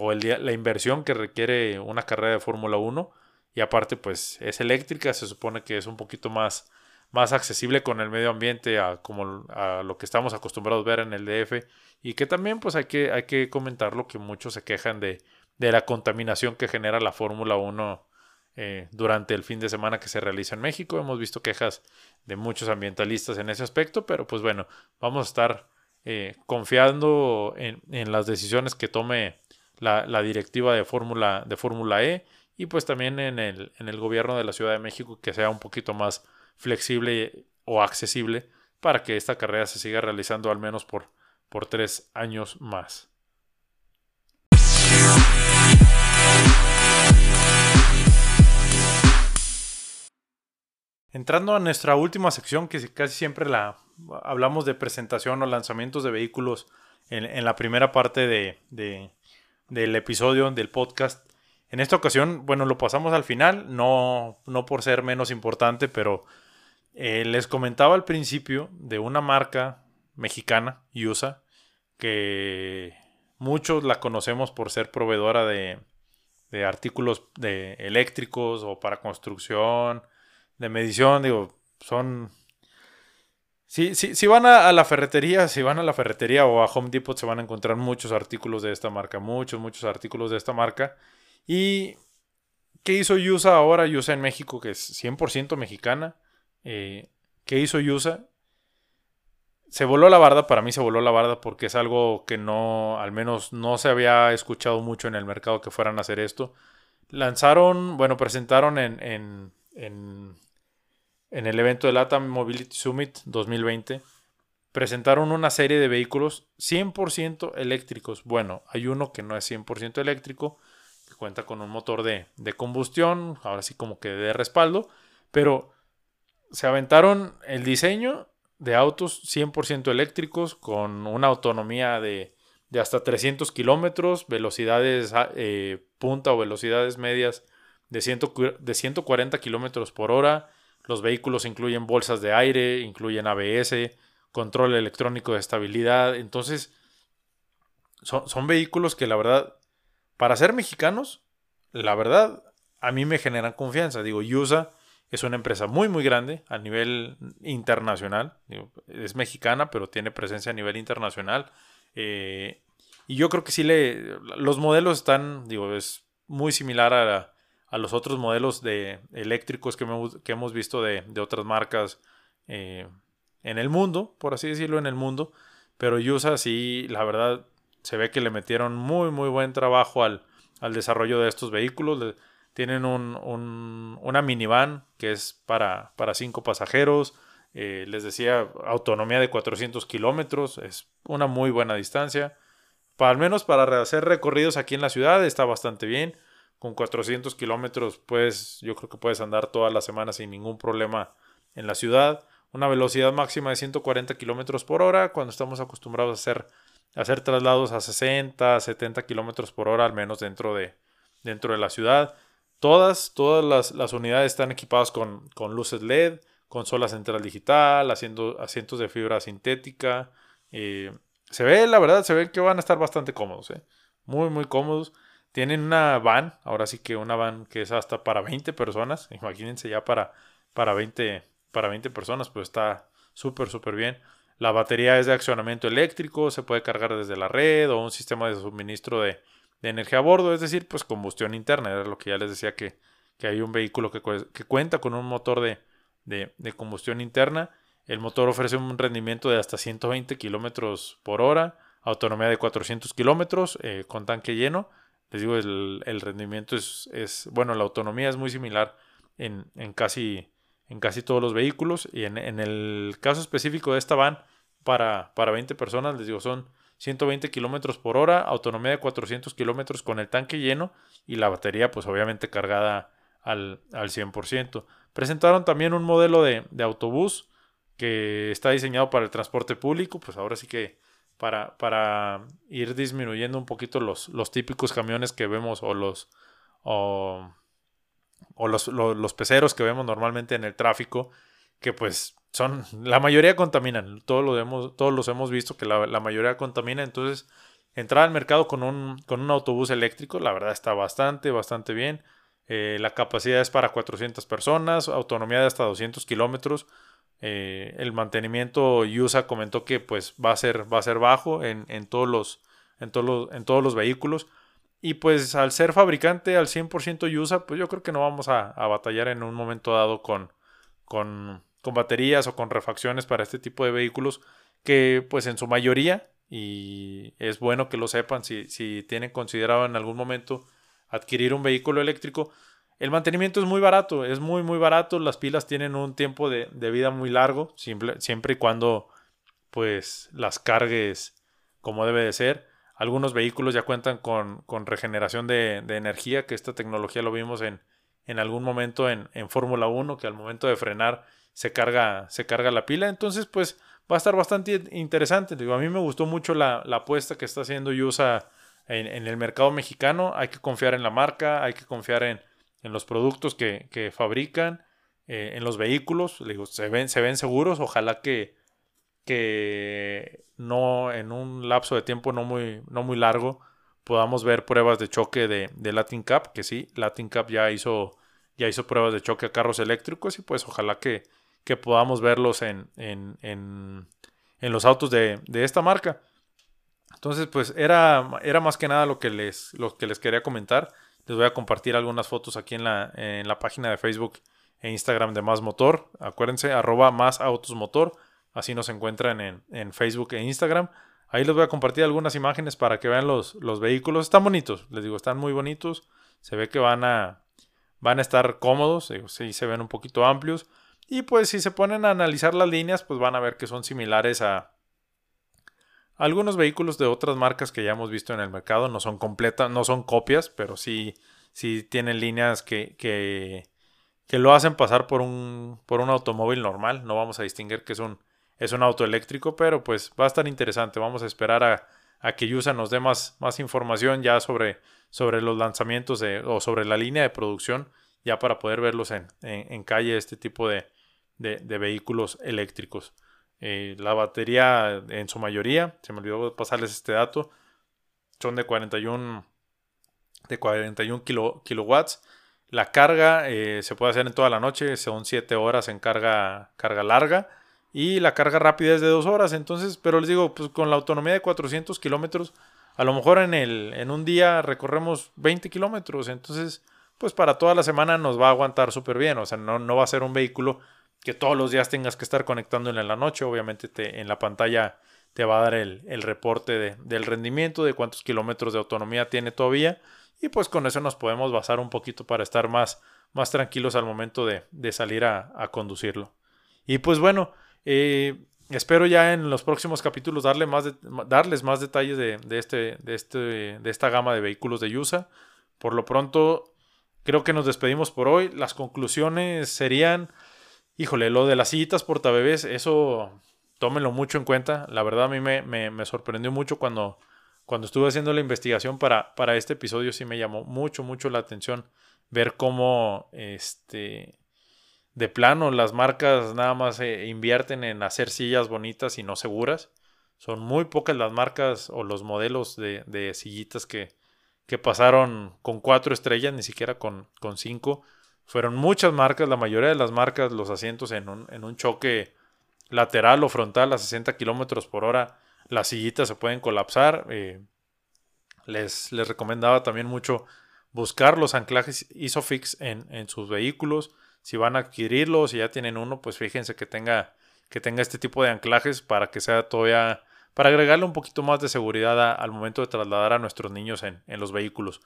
o el, la inversión que requiere una carrera de Fórmula 1. Y aparte, pues es eléctrica, se supone que es un poquito más más accesible con el medio ambiente a, como a lo que estamos acostumbrados a ver en el DF y que también pues hay que, hay que comentarlo que muchos se quejan de, de la contaminación que genera la Fórmula 1 eh, durante el fin de semana que se realiza en México. Hemos visto quejas de muchos ambientalistas en ese aspecto, pero pues bueno, vamos a estar eh, confiando en, las decisiones que tome la, la directiva de Fórmula de Fórmula E y pues también en el, en el gobierno de la Ciudad de México que sea un poquito más flexible o accesible para que esta carrera se siga realizando al menos por, por tres años más. Entrando a nuestra última sección, que casi siempre la hablamos de presentación o lanzamientos de vehículos en, la primera parte de, del episodio del podcast. En esta ocasión, bueno, lo pasamos al final, no, no por ser menos importante, pero eh, les comentaba al principio de una marca mexicana, USA, que muchos la conocemos por ser proveedora de, de artículos de eléctricos o para construcción, de medición, digo, son... Si, si, si van a, la ferretería, si van a la ferretería o a Home Depot se van a encontrar muchos artículos de esta marca, muchos, muchos artículos de esta marca. ¿Y qué hizo USA ahora? USA en México, que es 100% mexicana eh, ¿Qué hizo Yusa? Se voló la barda, para mí se voló la barda porque es algo que no, al menos no se había escuchado mucho en el mercado que fueran a hacer esto. lanzaron, bueno, presentaron en, en, en, en el evento de LATAM Mobility Summit 2020, presentaron una serie de vehículos 100% eléctricos. Bueno, hay uno que no es 100% eléctrico, que cuenta con un motor de, de, combustión, ahora sí como que de respaldo, pero se aventaron el diseño de autos 100% eléctricos con una autonomía de, de hasta 300 kilómetros, velocidades eh, punta o velocidades medias de, de 140 kilómetros por hora. Los vehículos incluyen bolsas de aire, incluyen ABS, control electrónico de estabilidad. Entonces, son, son vehículos que la verdad, para ser mexicanos, la verdad, a mí me generan confianza. Digo, USA es una empresa muy, muy grande a nivel internacional. es mexicana, pero tiene presencia a nivel internacional. Eh, y yo creo que sí le. Los modelos están, digo, es muy similar a, a los otros modelos de eléctricos que, hemos visto de, otras marcas eh, en el mundo, por así decirlo, en el mundo. Pero USA sí, la verdad, se ve que le metieron muy, muy buen trabajo al, desarrollo de estos vehículos. Tienen un, una minivan que es para, para cinco pasajeros. Eh, les decía, autonomía de 400 kilómetros. Es una muy buena distancia. Para, al menos para hacer recorridos aquí en la ciudad está bastante bien. Con 400 kilómetros, pues yo creo que puedes andar toda la semana sin ningún problema en la ciudad. Una velocidad máxima de 140 kilómetros por hora cuando estamos acostumbrados a hacer, a hacer traslados a 60, 70 kilómetros por hora, al menos dentro de, dentro de la ciudad. Todas, todas las, unidades están equipadas con, luces LED, consola central digital, asientos de fibra sintética. Eh, se ve, la verdad, se ve que van a estar bastante cómodos. ¿eh? Muy, muy cómodos. Tienen una van, ahora sí que una van que es hasta para 20 personas. Imagínense ya para, para, 20, para 20 personas, pues está súper, súper bien. La batería es de accionamiento eléctrico, se puede cargar desde la red o un sistema de suministro de, energía a bordo, es decir, pues combustión interna, era lo que ya les decía que, que hay un vehículo que, que, cuenta con un motor de, de, combustión interna. El motor ofrece un rendimiento de hasta 120 kilómetros por hora, autonomía de 400 kilómetros eh, con tanque lleno. Les digo, el, rendimiento es, bueno, la autonomía es muy similar en, casi, en casi todos los vehículos. Y en, en, el caso específico de esta van, para, para 20 personas, les digo, son 120 kilómetros por hora, autonomía de 400 kilómetros con el tanque lleno y la batería pues obviamente cargada al, al 100%. Presentaron también un modelo de, autobús que está diseñado para el transporte público, pues ahora sí que para, para ir disminuyendo un poquito los, los típicos camiones que vemos o los o, los, los, peceros que vemos normalmente en el tráfico, que pues son, la mayoría contaminan, todos, lo hemos, todos los hemos visto que la, mayoría contamina, entonces entrar al mercado con un, con un autobús eléctrico, la verdad está bastante, bastante bien. Eh, la capacidad es para 400 personas, autonomía de hasta 200 kilómetros. Eh, el mantenimiento USA comentó que pues va a ser, va a ser bajo en, todos los, en, todos los, en todos los vehículos. Y pues al ser fabricante al 100% USA, pues yo creo que no vamos a, batallar en un momento dado con, con con baterías o con refacciones para este tipo de vehículos que pues en su mayoría, y es bueno que lo sepan si tienen considerado en algún momento adquirir un vehículo eléctrico, el mantenimiento es muy barato, es muy muy barato, las pilas tienen un tiempo de, vida muy largo, siempre, y cuando pues las cargues como debe de ser. Algunos vehículos ya cuentan con, con regeneración de, de, energía, que esta tecnología lo vimos en, en algún momento en, en Fórmula 1, que al momento de frenar se carga, se carga la pila. Entonces, pues va a estar bastante interesante. A mí me gustó mucho la, apuesta que está haciendo USA en, el mercado mexicano. Hay que confiar en la marca, hay que confiar en, los productos que, fabrican, eh, en los vehículos. Se ven, se ven seguros. Ojalá que, que no en un lapso de tiempo no muy, no muy largo podamos ver pruebas de choque de, de Latin Cup, que sí, Latin Cup ya hizo, ya hizo pruebas de choque a carros eléctricos y pues ojalá que, que podamos verlos en, en, en, en los autos de, de, esta marca. Entonces, pues era, era más que nada lo que, les, lo que les quería comentar. Les voy a compartir algunas fotos aquí en la, en la página de Facebook e Instagram de Más Motor. Acuérdense, arroba Más Autos Motor. Así nos encuentran en, en Facebook e Instagram. Ahí les voy a compartir algunas imágenes para que vean los, los vehículos. Están bonitos, les digo, están muy bonitos. Se ve que van a, van a estar cómodos, sí se ven un poquito amplios. Y pues si se ponen a analizar las líneas, pues van a ver que son similares a algunos vehículos de otras marcas que ya hemos visto en el mercado. No son completas, no son copias, pero sí, sí tienen líneas que, que, lo hacen pasar por un, por un automóvil normal. No vamos a distinguir que es un, es un auto eléctrico, pero pues va a estar interesante. Vamos a esperar a, que Yusa nos dé más, más información ya sobre, sobre los lanzamientos o sobre la línea de producción, ya para poder verlos en, en, calle, este tipo de, de, vehículos eléctricos. Eh, la batería en su mayoría, se me olvidó pasarles este dato, son de 41, de 41 kilowatts. La carga eh, se puede hacer en toda la noche, son 7 horas en carga, carga larga y la carga rápida es de dos horas. Entonces, pero les digo, pues con la autonomía de 400 kilómetros, a lo mejor en, el, en un día recorremos 20 kilómetros. Entonces, pues para toda la semana nos va a aguantar súper bien. O sea, no, no va a ser un vehículo que todos los días tengas que estar conectándole en la noche. Obviamente te, en la pantalla te va a dar el, el reporte de, del rendimiento, de cuántos kilómetros de autonomía tiene todavía. Y pues con eso nos podemos basar un poquito para estar más, más tranquilos al momento de, de salir a, conducirlo. Y pues bueno, eh, espero ya en los próximos capítulos darle más darles más detalles de, este, de, este, de esta gama de vehículos de Yusa. Por lo pronto, creo que nos despedimos por hoy. Las conclusiones serían, híjole, lo de las sillitas portabebés, eso tómenlo mucho en cuenta. La verdad a mí me, sorprendió mucho cuando, estuve haciendo la investigación para, este episodio. Sí me llamó mucho, mucho la atención ver cómo este de plano las marcas nada más eh, invierten en hacer sillas bonitas y no seguras. Son muy pocas las marcas o los modelos de, sillitas que, pasaron con cuatro estrellas, ni siquiera con, cinco. Fueron muchas marcas, la mayoría de las marcas, los asientos en un, en un choque lateral o frontal a 60 kilómetros por hora, las sillitas se pueden colapsar. Eh, les, les recomendaba también mucho buscar los anclajes ISOFIX en, en sus vehículos si van a adquirirlo, si ya tienen uno, pues fíjense que tenga, que tenga este tipo de anclajes para que sea todavía, para agregarle un poquito más de seguridad al momento de trasladar a nuestros niños en, los vehículos.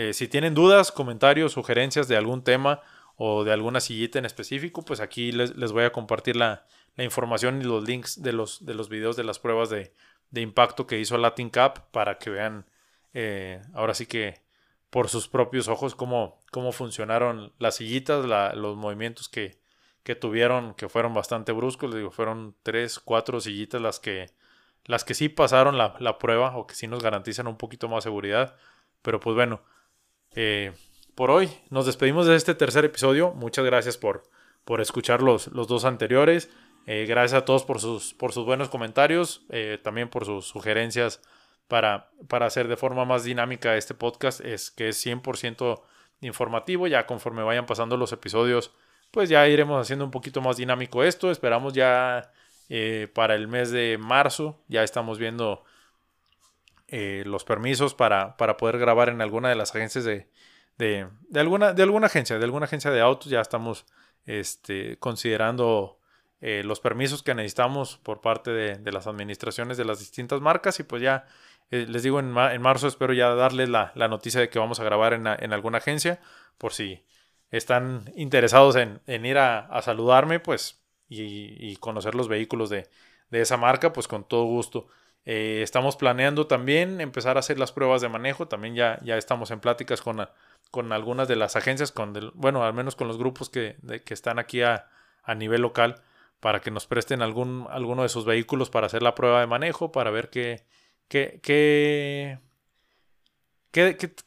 Eh, si tienen dudas, comentarios, sugerencias de algún tema o de alguna sillita en específico, pues aquí les, voy a compartir la, información y los links de los, de los videos de las pruebas de, impacto que hizo Latin Cap para que vean eh, ahora sí que por sus propios ojos cómo, cómo funcionaron las sillitas, los movimientos que, que, tuvieron, que fueron bastante bruscos. digo, fueron tres, cuatro sillitas las que, las que sí pasaron la, la, prueba o que sí nos garantizan un poquito más seguridad. Pero pues bueno, eh, por hoy nos despedimos de este tercer episodio. Muchas gracias por, por escuchar los, los dos anteriores. Eh, gracias a todos por sus, por sus buenos comentarios, eh, también por sus sugerencias para, para hacer de forma más dinámica este podcast es que es 100% informativo. Ya conforme vayan pasando los episodios, pues ya iremos haciendo un poquito más dinámico esto. Esperamos ya para el mes de marzo, ya estamos viendo eh, los permisos para, para, poder grabar en alguna de las agencias de, de, alguna, de alguna agencia, de alguna agencia de autos. Ya estamos este, considerando eh, los permisos que necesitamos por parte de, de, las administraciones de las distintas marcas y pues ya eh, les digo, en, marzo espero ya darles la, noticia de que vamos a grabar en, alguna agencia, por si están interesados en, ir a, saludarme, pues, y, conocer los vehículos de, esa marca, pues con todo gusto. Eh, estamos planeando también empezar a hacer las pruebas de manejo, también ya, ya estamos en pláticas con, con algunas de las agencias, con bueno, al menos con los grupos que, que están aquí a, a nivel local, para que nos presten algún, alguno de sus vehículos para hacer la prueba de manejo, para ver qué, ¿Qué, qué,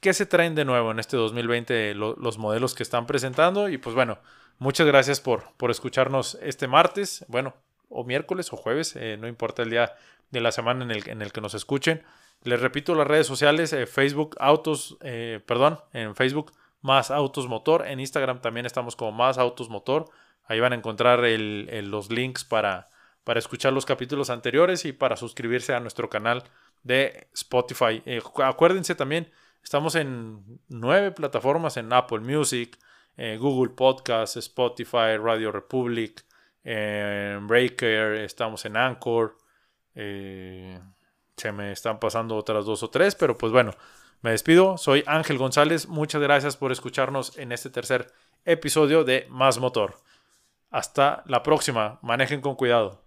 qué, se traen de nuevo en este 2020 los modelos que están presentando? Y pues bueno, muchas gracias por, por escucharnos este martes, bueno, o miércoles o jueves, eh, no importa el día de la semana en el, en el que nos escuchen. Les repito las redes sociales, eh, Facebook Autos, eh, perdón, en Facebook más Autos Motor, en Instagram también estamos como más Autos Motor. Ahí van a encontrar los links para, para escuchar los capítulos anteriores y para suscribirse a nuestro canal de Spotify. Eh, acuérdense también, estamos en nueve plataformas en Apple Music, Google Podcast, Spotify, Radio Republic, Breaker, estamos en Anchor. Eh, se me están pasando otras dos o tres, pero pues bueno, me despido. Soy Ángel González. Muchas gracias por escucharnos en este tercer episodio de Más Motor. Hasta la próxima. Manejen con cuidado.